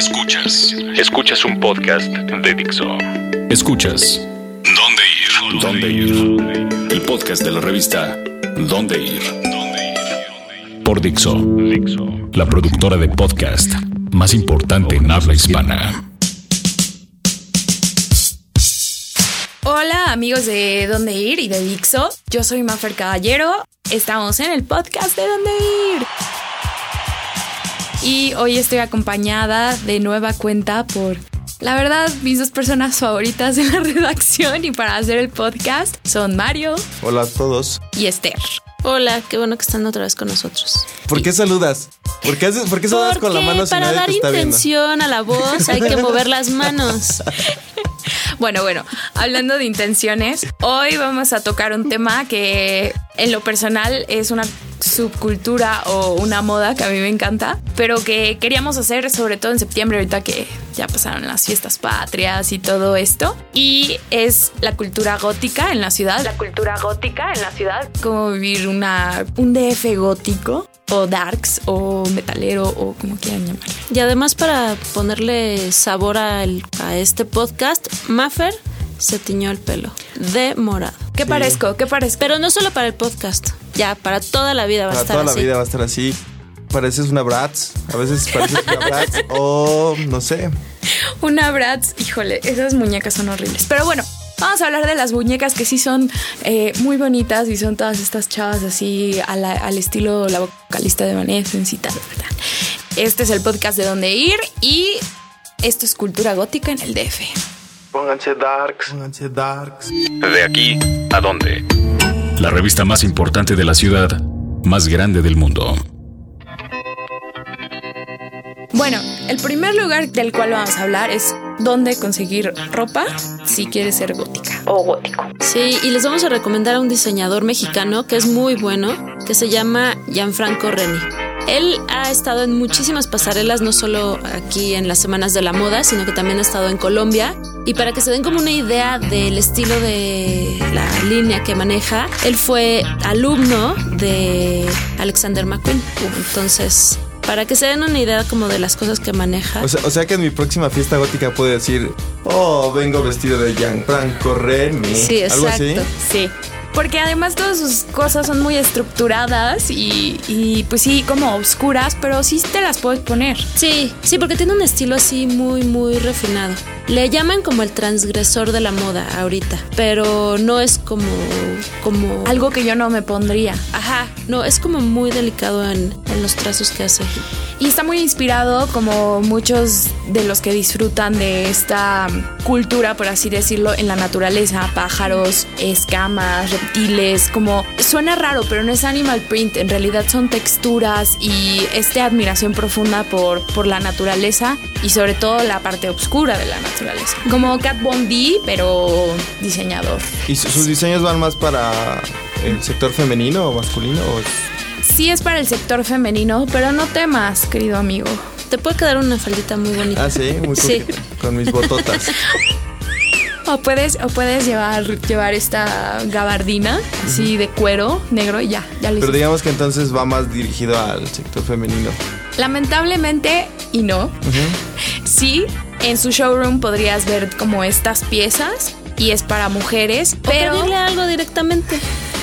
Escuchas. Escuchas un podcast de Dixo. Escuchas. ¿Dónde ir? ¿Dónde ir? El podcast de la revista ¿Dónde ir? Por Dixo. La productora de podcast más importante en habla hispana. Hola amigos de Dónde Ir y de Dixo. Yo soy Mafer Caballero. Estamos en el podcast de Dónde Ir. Y hoy estoy acompañada de nueva cuenta por, la verdad, mis dos personas favoritas de la redacción y para hacer el podcast son Mario Hola a todos. y Esther. Hola, qué bueno que están otra vez con nosotros. ¿Por qué saludas? ¿Por qué, haces, por qué saludas con la mano si para nadie dar te está viendo? intención a la voz hay que mover las manos. Bueno, bueno, hablando de intenciones, hoy vamos a tocar un tema que en lo personal es una subcultura o una moda que a mí me encanta, pero que queríamos hacer sobre todo en septiembre, ahorita que ya pasaron las fiestas patrias y todo esto. Y es la cultura gótica en la ciudad. La cultura gótica en la ciudad. Cómo vivir una, un DF gótico o darks o metalero o como quieran llamarlo. Y además para ponerle sabor al- a este podcast, Maffer se tiñó el pelo de morado. ¿Qué parezco? ¿Qué parezco? Pero no solo para el podcast, ya para toda la vida va a Para estar toda la así. vida va a estar así. Pareces una Bratz. A veces pareces una Bratz. o no sé. Una Bratz, híjole, esas muñecas son horribles. Pero bueno, vamos a hablar de las muñecas que sí son eh, muy bonitas y son todas estas chavas así a la- al estilo la vocalista de Evanescence y tal. Este es el podcast de Dónde Ir y esto es cultura gótica en el DF. Pónganse darks. Pónganse darks. De aquí a dónde. La revista más importante de la ciudad, más grande del mundo. Bueno, el primer lugar del cual vamos a hablar es dónde conseguir ropa si quieres ser gótica o gótico. Sí, y les vamos a recomendar a un diseñador mexicano que es muy bueno, que se llama Gianfranco Reni. Él ha estado en muchísimas pasarelas, no solo aquí en las Semanas de la Moda, sino que también ha estado en Colombia. Y para que se den como una idea del estilo de la línea que maneja, él fue alumno de Alexander McQueen. Entonces, para que se den una idea como de las cosas que maneja. O sea, o sea que en mi próxima fiesta gótica puedo decir, oh, vengo vestido de Gianfranco Reni. Sí, Algo así. exacto. Sí. Porque además todas sus cosas son muy estructuradas y, y, pues sí, como oscuras, pero sí te las puedes poner. Sí, sí, porque tiene un estilo así muy, muy refinado. Le llaman como el transgresor de la moda ahorita, pero no es como, como Algo que yo no me pondría. Ajá, no, es como muy delicado en, en los trazos que hace. Y está muy inspirado como muchos de los que disfrutan de esta cultura, por así decirlo, en la naturaleza. Pájaros, escamas, reptiles, como... Suena raro, pero no es animal print. En realidad son texturas y esta admiración profunda por, por la naturaleza y sobre todo la parte oscura de la naturaleza. Como Cat Von D, pero diseñador. ¿Y su- sus diseños van más para el sector femenino o masculino? O es- Sí es para el sector femenino, pero no temas, querido amigo. Te puede quedar una faldita muy bonita. Ah, sí, muy Sí. Con mis bototas. O puedes, o puedes llevar, llevar esta gabardina así de cuero negro y ya, ya lo Pero digamos que entonces va más dirigido al sector femenino. Lamentablemente, y no, sí, en su showroom podrías ver como estas piezas y es para mujeres, O pero pedirle algo directamente.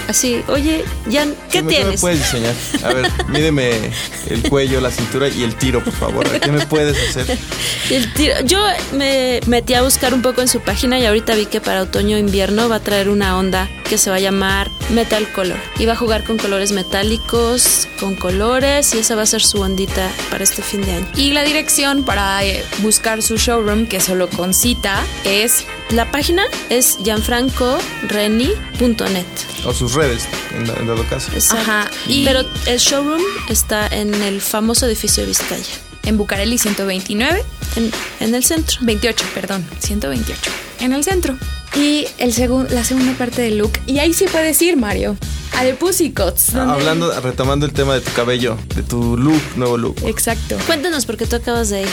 Así, oye, Jan, ¿qué tienes? me puedes diseñar? A ver, mídeme el cuello, la cintura y el tiro, por favor. ¿Qué me puedes hacer? El tiro- Yo me metí a buscar un poco en su página y ahorita vi que para otoño-invierno va a traer una onda que se va a llamar Metal Color. Y va a jugar con colores metálicos, con colores y esa va a ser su ondita para este fin de año. y la dirección para eh, buscar su showroom, que solo con cita, es La página es gianfrancoreni.net. O sus redes, en, en dado caso. Exacto. Ajá, y- Pero el showroom está en el famoso edificio de Vizcaya, en Bucareli 129, en, en el centro. 28, perdón, 128, en el centro. Y el segun- la segunda parte del look, y ahí sí puedes ir, Mario, a The Pussycats. donde- Hablando, retomando el tema de tu cabello, de tu look, nuevo look. Exacto. Cuéntanos porque tú acabas de ir.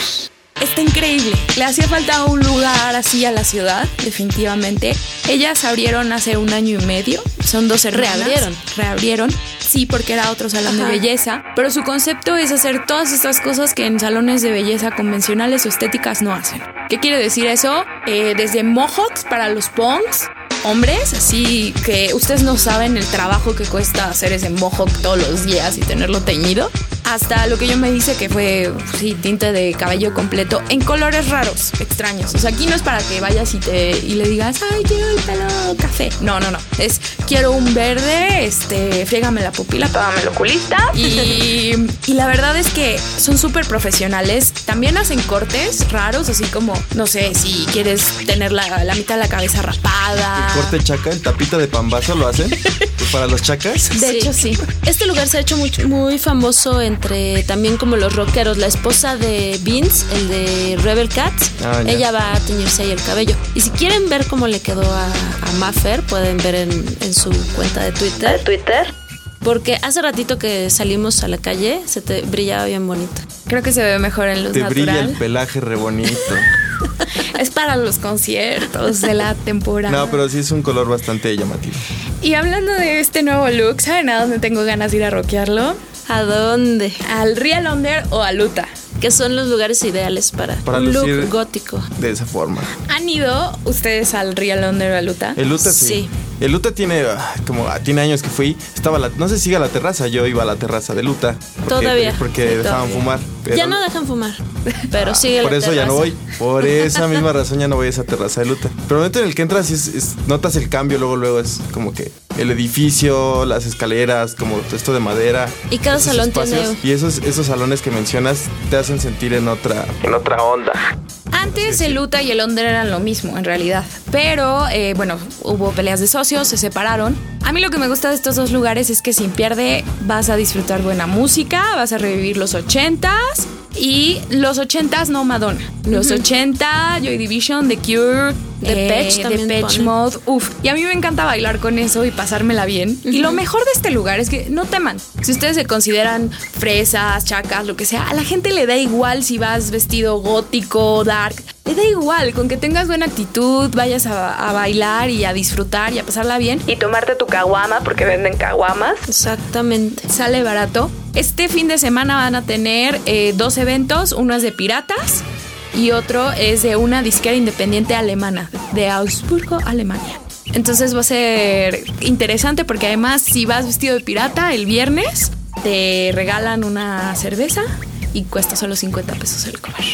Está increíble. Le hacía falta un lugar así a la ciudad, definitivamente. Ellas abrieron hace un año y medio. Son dos hermanas. Reabrieron. Reabrieron. Sí, porque era otro salón de belleza. Pero su concepto es hacer todas estas cosas que en salones de belleza convencionales o estéticas no hacen. ¿Qué quiere decir eso? Eh, desde mohawks para los punks hombres, así que ustedes no saben el trabajo que cuesta hacer ese mohawk todos los días y tenerlo teñido hasta lo que yo me dice que fue, sí, tinte de cabello completo en colores raros, extraños. O sea, aquí no es para que vayas y, te, y le digas, ay, quiero el pelo café. No, no, no. Es, quiero un verde, este, friégame la pupila, págame el oculista. Y, y la verdad es que son súper profesionales. También hacen cortes raros, así como, no sé, si quieres tener la, la mitad de la cabeza rapada. ¿El corte chaca, el tapita de pambazo lo hacen? Pues para los chacas. De hecho, sí. Este lugar se ha hecho muy, muy famoso en entre también como los rockeros. La esposa de Vince, el de Rebel Cats, Ah, ya. ella va a teñirse ahí el cabello. Y si quieren ver cómo le quedó a, a Maffer, pueden ver en, en su cuenta de Twitter. Twitter. Porque hace ratito que salimos a la calle, se te brillaba bien bonito. Creo que se ve mejor en luz Te brilla el natural. pelaje re bonito. Es para los conciertos de la temporada. No, pero sí es un color bastante llamativo. Y hablando de este nuevo look, ¿saben a dónde tengo ganas de ir a rockearlo? ¿A dónde? ¿Al Real Under o a Luta? Que son los lugares ideales para, Para un look gótico. De esa forma. ¿Han ido ustedes al Real Under o a Luta? El Luta sí. Sí. El Luta tiene ah, como ah, tiene años que fui. Estaba la, no sé si sigue a la terraza. Yo iba a la terraza de Luta. Porque, Todavía. Porque Sí, dejaban todavía. fumar. pero- Ya no dejan fumar, pero sigue Por la eso ya no voy. Por esa misma razón ya no voy a esa terraza de Luta. Pero el momento en el que entras, es- es- notas el cambio. Luego, luego es como que el edificio, las escaleras, como esto de madera. Y cada esos salón tiene- Y esos, esos salones que mencionas te hacen sentir en otra, en otra onda. Antes el Luta y el Under eran lo mismo, en realidad. Pero, eh, bueno, hubo peleas de socios, se separaron. A mí lo que me gusta de estos dos lugares es que sin pierde vas a disfrutar buena música, vas a revivir los ochentas. Y los ochentas no Madonna. Los 80, Joy Division, The Cure, Depeche eh, también Depeche ponen. Mode. Uf, y a mí me encanta bailar con eso y pasármela bien. Y lo mejor de este lugar es que no teman. Si ustedes se consideran fresas, chacas, lo que sea, a la gente le da igual si vas vestido gótico, dark. Le da igual, con que tengas buena actitud, vayas a, a bailar y a disfrutar y a pasarla bien. Y tomarte tu caguama, porque venden caguamas. Exactamente. Sale barato. Este fin de semana van a tener eh, dos eventos. Uno es de piratas y otro es de una disquera independiente alemana, de Augsburgo, Alemania. Entonces va a ser interesante porque además si vas vestido de pirata el viernes, te regalan una cerveza y cuesta solo 50 pesos el comer.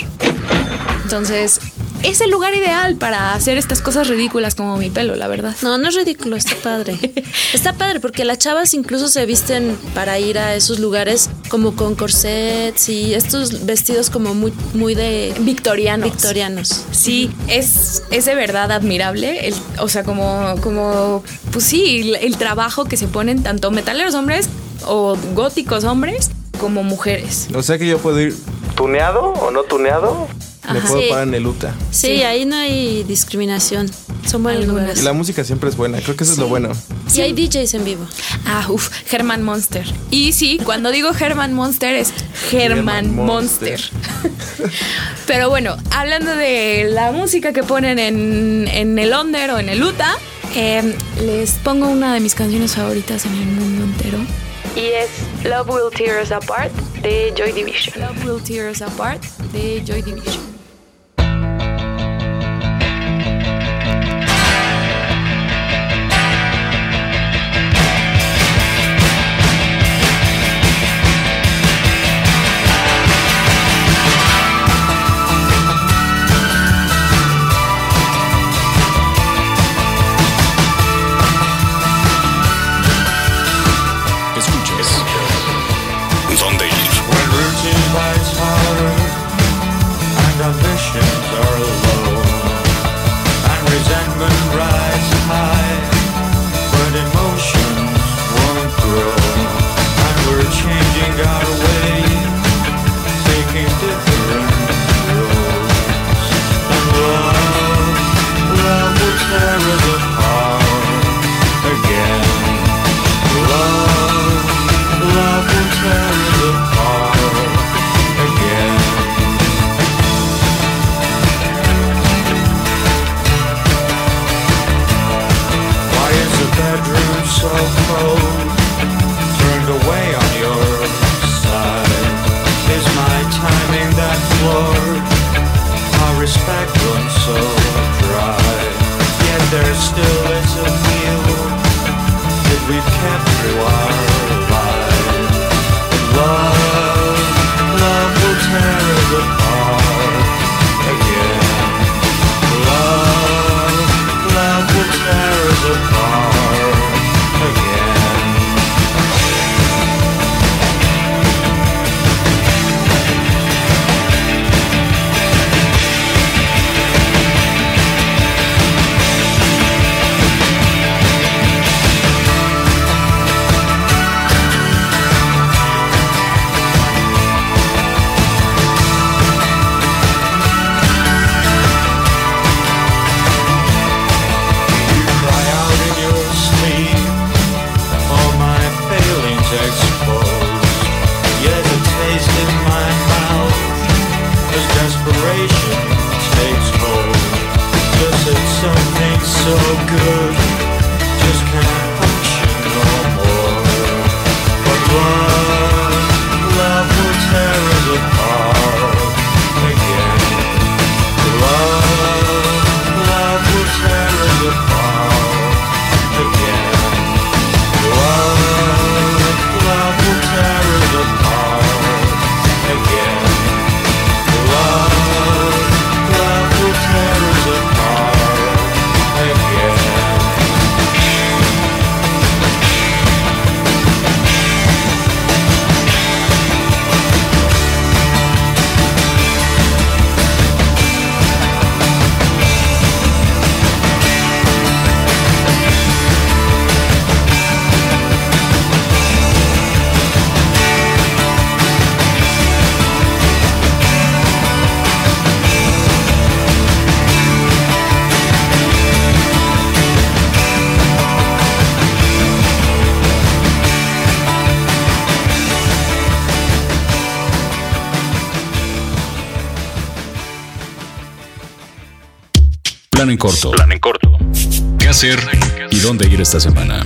Entonces es el lugar ideal para hacer estas cosas ridículas como mi pelo, la verdad. No, no es ridículo, está padre. Está padre porque las chavas incluso se visten para ir a esos lugares como con corsets y estos vestidos como muy, muy de Victorianos. victorianos. Sí, es, es de verdad admirable. el- o sea, como, como, pues sí, el, el trabajo que se ponen tanto metaleros hombres o góticos hombres como mujeres. O sea que yo puedo ir tuneado o no tuneado. Me Ajá. puedo Sí. parar en el Luta. Sí, Sí. ahí no hay discriminación. Son buenos Algunas. Y lugares. la música siempre es buena. Creo que eso es lo bueno. Y hay DJs en vivo. Ah, uff, Herman Monster. Y sí, cuando digo Herman Monster es Herman Herman Monster. Monster. Pero bueno, hablando de la música que ponen en, en el Under o en el Uta, eh, les pongo una de mis canciones favoritas en el mundo entero. Y es Love Will Tear Us Apart de Joy Division. Love Will Tear Us Apart de Joy Division. so cold. Plan en corto. Plan en corto. ¿Qué hacer y dónde ir esta semana?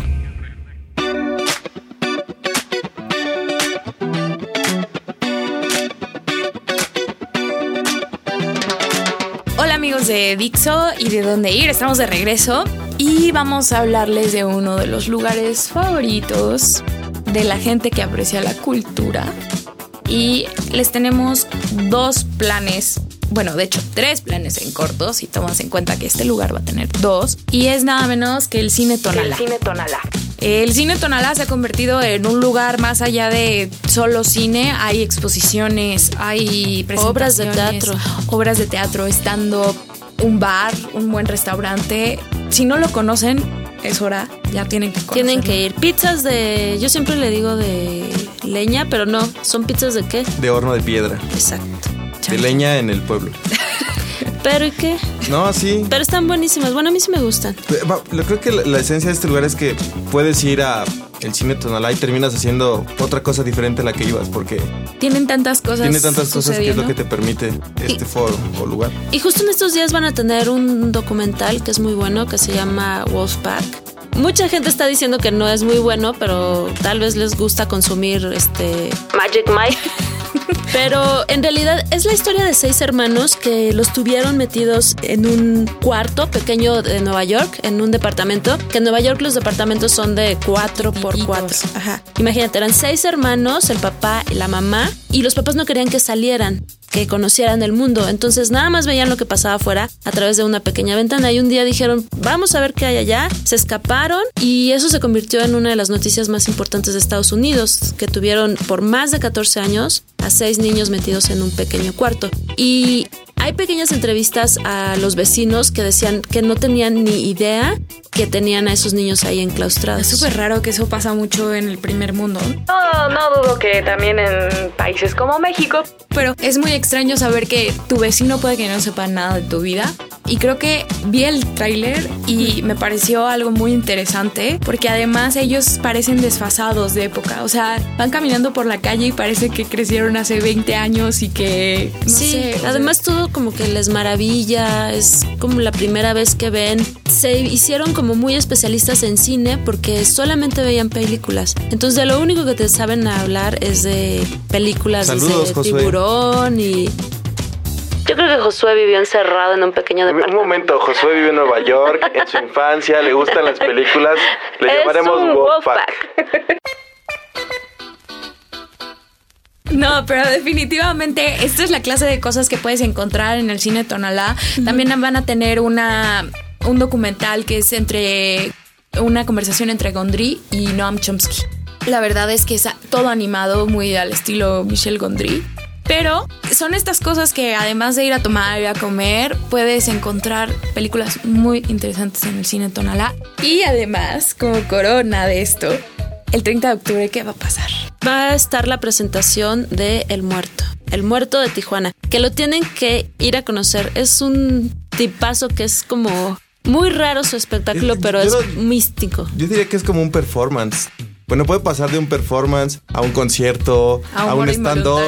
Hola amigos de Dixo y de dónde ir, estamos de regreso y vamos a hablarles de uno de los lugares favoritos de la gente que aprecia la cultura y les tenemos dos planes, bueno de hecho tres planes en corto si tomas en cuenta que este lugar va a tener dos y es nada menos que el Cine Tonalá. Cine Tonalá. El cine Tonalá se ha convertido en un lugar más allá de solo cine. Hay exposiciones, hay Obras de presentaciones, teatro. obras de teatro, estando un bar, un buen restaurante. Si no lo conocen, es hora, ya tienen que conocerlo. Tienen que ir. Pizzas de. Yo siempre le digo de leña, pero no. ¿Son pizzas de qué? De horno de piedra. Exacto. De leña en el pueblo. ¿Pero y qué? No, sí. Pero están buenísimas. Bueno, a mí sí me gustan. Yo creo que la, la esencia de este lugar es que puedes ir a el cine Tonalá y terminas haciendo otra cosa diferente a la que ibas porque Tienen tantas cosas. tiene tantas cosas que es lo que te permite este foro o lugar. Y justo en estos días van a tener un documental que es muy bueno, que se llama Wolfpack. Mucha gente está diciendo que no es muy bueno, pero tal vez les gusta consumir este Magic Mike. Pero en realidad es la historia de seis hermanos que los tuvieron metidos en un cuarto pequeño de Nueva York, en un departamento, que en Nueva York los departamentos son de cuatro por cuatro. Ajá. Imagínate, eran seis hermanos, el papá y la mamá, y los papás no querían que salieran, que conocieran el mundo. Entonces nada más veían lo que pasaba afuera a través de una pequeña ventana. Y un día dijeron, vamos a ver qué hay allá. Se escaparon y eso se convirtió en una de las noticias más importantes de Estados Unidos, que tuvieron por más de 14 años a seis niños metidos en un pequeño cuarto. Y hay pequeñas entrevistas a los vecinos que decían que no tenían ni idea que tenían a esos niños ahí enclaustrados. Es súper raro que eso pasa mucho en el primer mundo. No, no dudo que también en países como México Pero es muy extraño saber que tu vecino puede que no sepa nada de tu vida y creo que vi el tráiler y me pareció algo muy interesante porque además ellos parecen desfasados de época, o sea, van caminando por la calle y parece que crecieron hace 20 años y que... no sí, sé, o sea, además todo como que les maravilla, es como la primera vez que ven. Se hicieron como muy especialistas en cine porque solamente veían películas. Entonces de lo único que te saben hablar es de películas Saludos, de Josué. tiburón y... Yo creo que Josué vivió encerrado en un pequeño Un momento, Josué vive en Nueva York, en su infancia, le gustan las películas, le Es llamaremos un Wolfpack. No, pero definitivamente esta es la clase de cosas que puedes encontrar en el cine Tonalá. También van a tener una un documental que es entre una conversación entre Gondry y Noam Chomsky. La verdad es que es todo animado muy al estilo Michel Gondry. Pero son estas cosas que además de ir a tomar y a comer, puedes encontrar películas muy interesantes en el cine Tonalá. Y además, como corona de esto, el 30 de octubre, ¿qué va a pasar? Va a estar la presentación de El Muerto, El Muerto de Tijuana, que lo tienen que ir a conocer. Es un tipazo que es como muy raro su espectáculo, Es- pero es místico. Yo diría que es como un performance. Bueno, puede pasar de un performance a un concierto, A un stand-up.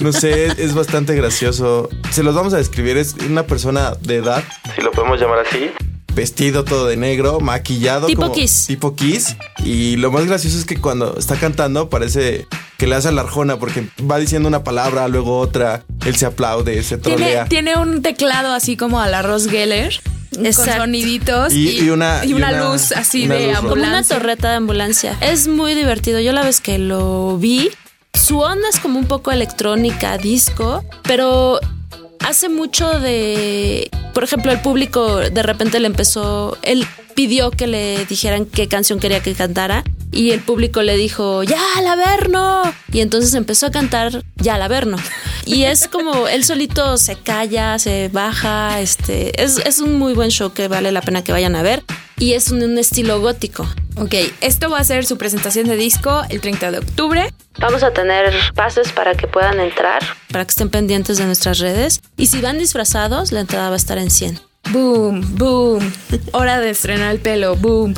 No sé, es bastante gracioso. Se los vamos a describir. Es una persona de edad, si lo podemos llamar así. Vestido todo de negro, maquillado. Tipo como- Kiss. Tipo Kiss. Y lo más gracioso es que cuando está cantando parece que le hace a la arjona porque va diciendo una palabra, luego otra. Él se aplaude, se trolea. tiene un teclado así como a la Ross Geller. Con soniditos Y- y una- y y una una- luz así una de luz roja. Como una ambulancia. torreta de ambulancia. Es muy divertido. Yo la vez que lo vi, su onda es como un poco electrónica, disco, pero hace mucho de... Por ejemplo, el público de repente le empezó... Él pidió que le dijeran qué canción quería que cantara y el público le dijo, ya, al Averno. Y entonces empezó a cantar ya al Averno. Y es como él solito se calla, se baja, este, es, es un muy buen show que vale la pena que vayan a ver. Y es un estilo gótico. Ok, esto va a ser su presentación de disco el 30 de octubre. Vamos a tener pases para que puedan entrar. Para que estén pendientes de nuestras redes. Y si van disfrazados, la entrada va a estar en 100. Boom, boom. Hora de estrenar el pelo, boom.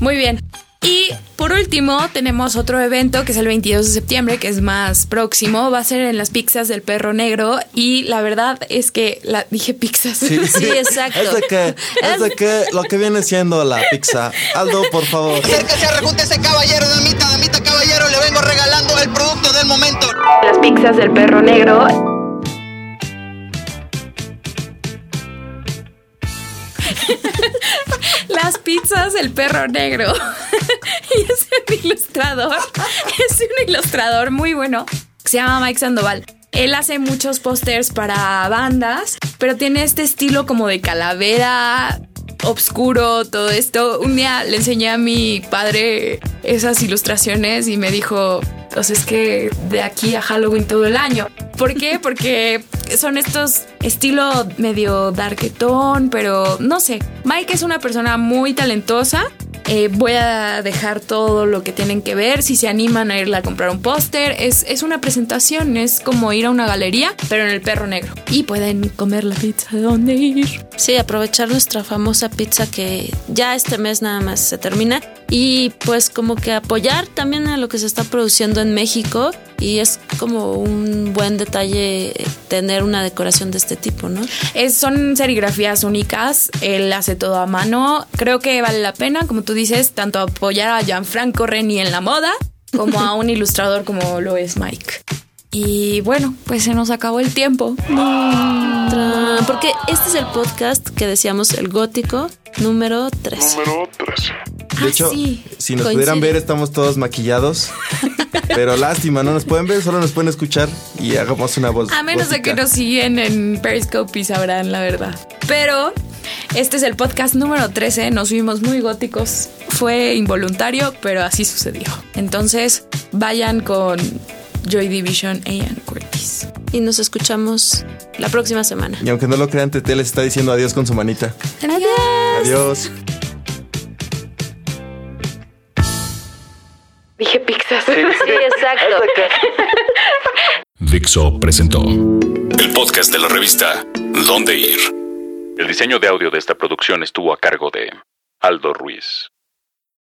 Muy bien. Y por último, tenemos otro evento que es el 22 de septiembre, que es más próximo. Va a ser en las pizzas del perro negro. Y la verdad es que la dije pizzas. Sí, exacto. Es de que, es de que lo que viene siendo la pizza. Aldo, por favor. Acérquese, rejúntese, caballero, damita, damita, caballero, le vengo regalando el producto del momento. Las pizzas del perro negro. Las pizzas del perro negro. y es un ilustrador. Es un ilustrador muy bueno. Se llama Mike Sandoval. Él hace muchos pósters para bandas, pero tiene este estilo como de calavera obscuro, todo esto. Un día le enseñé a mi padre esas ilustraciones y me dijo, pues es que de aquí a Halloween todo el año. ¿Por qué? Porque son estos estilo medio darketón, pero no sé. Mike es una persona muy talentosa. Eh, voy a dejar todo lo que tienen que ver. Si se animan a irle a comprar un póster, es, es una presentación, es como ir a una galería, pero en el perro negro. Y pueden comer la pizza de dónde ir. Sí, aprovechar nuestra famosa pizza que ya este mes nada más se termina. Y pues como que apoyar también a lo que se está produciendo en México. Y es como un buen detalle tener una decoración de este tipo, ¿no? Es, son serigrafías únicas, él hace todo a mano. Creo que vale la pena, como tú dices, tanto apoyar a Gianfranco Reni en la moda como a un ilustrador como lo es Mike. Y bueno, pues se nos acabó el tiempo. Porque este es el podcast que decíamos, el gótico número 3. De hecho, Ah, sí. si nos Coincide. pudieran ver, estamos todos maquillados. Pero lástima, no nos pueden ver, solo nos pueden escuchar y hagamos una voz. A menos de que nos siguen en Periscope y sabrán la verdad. Pero este es el podcast número 13. Nos vimos muy góticos. Fue involuntario, pero así sucedió. Entonces, vayan con Joy Division e Ian Curtis. Y nos escuchamos la próxima semana. Y aunque no lo crean, Tete les está diciendo adiós con su manita. Adiós. Adiós. Dije pizzas. Sí, exacto. Dixo presentó el podcast de la revista Dónde Ir. El diseño de audio de esta producción estuvo a cargo de Aldo Ruiz.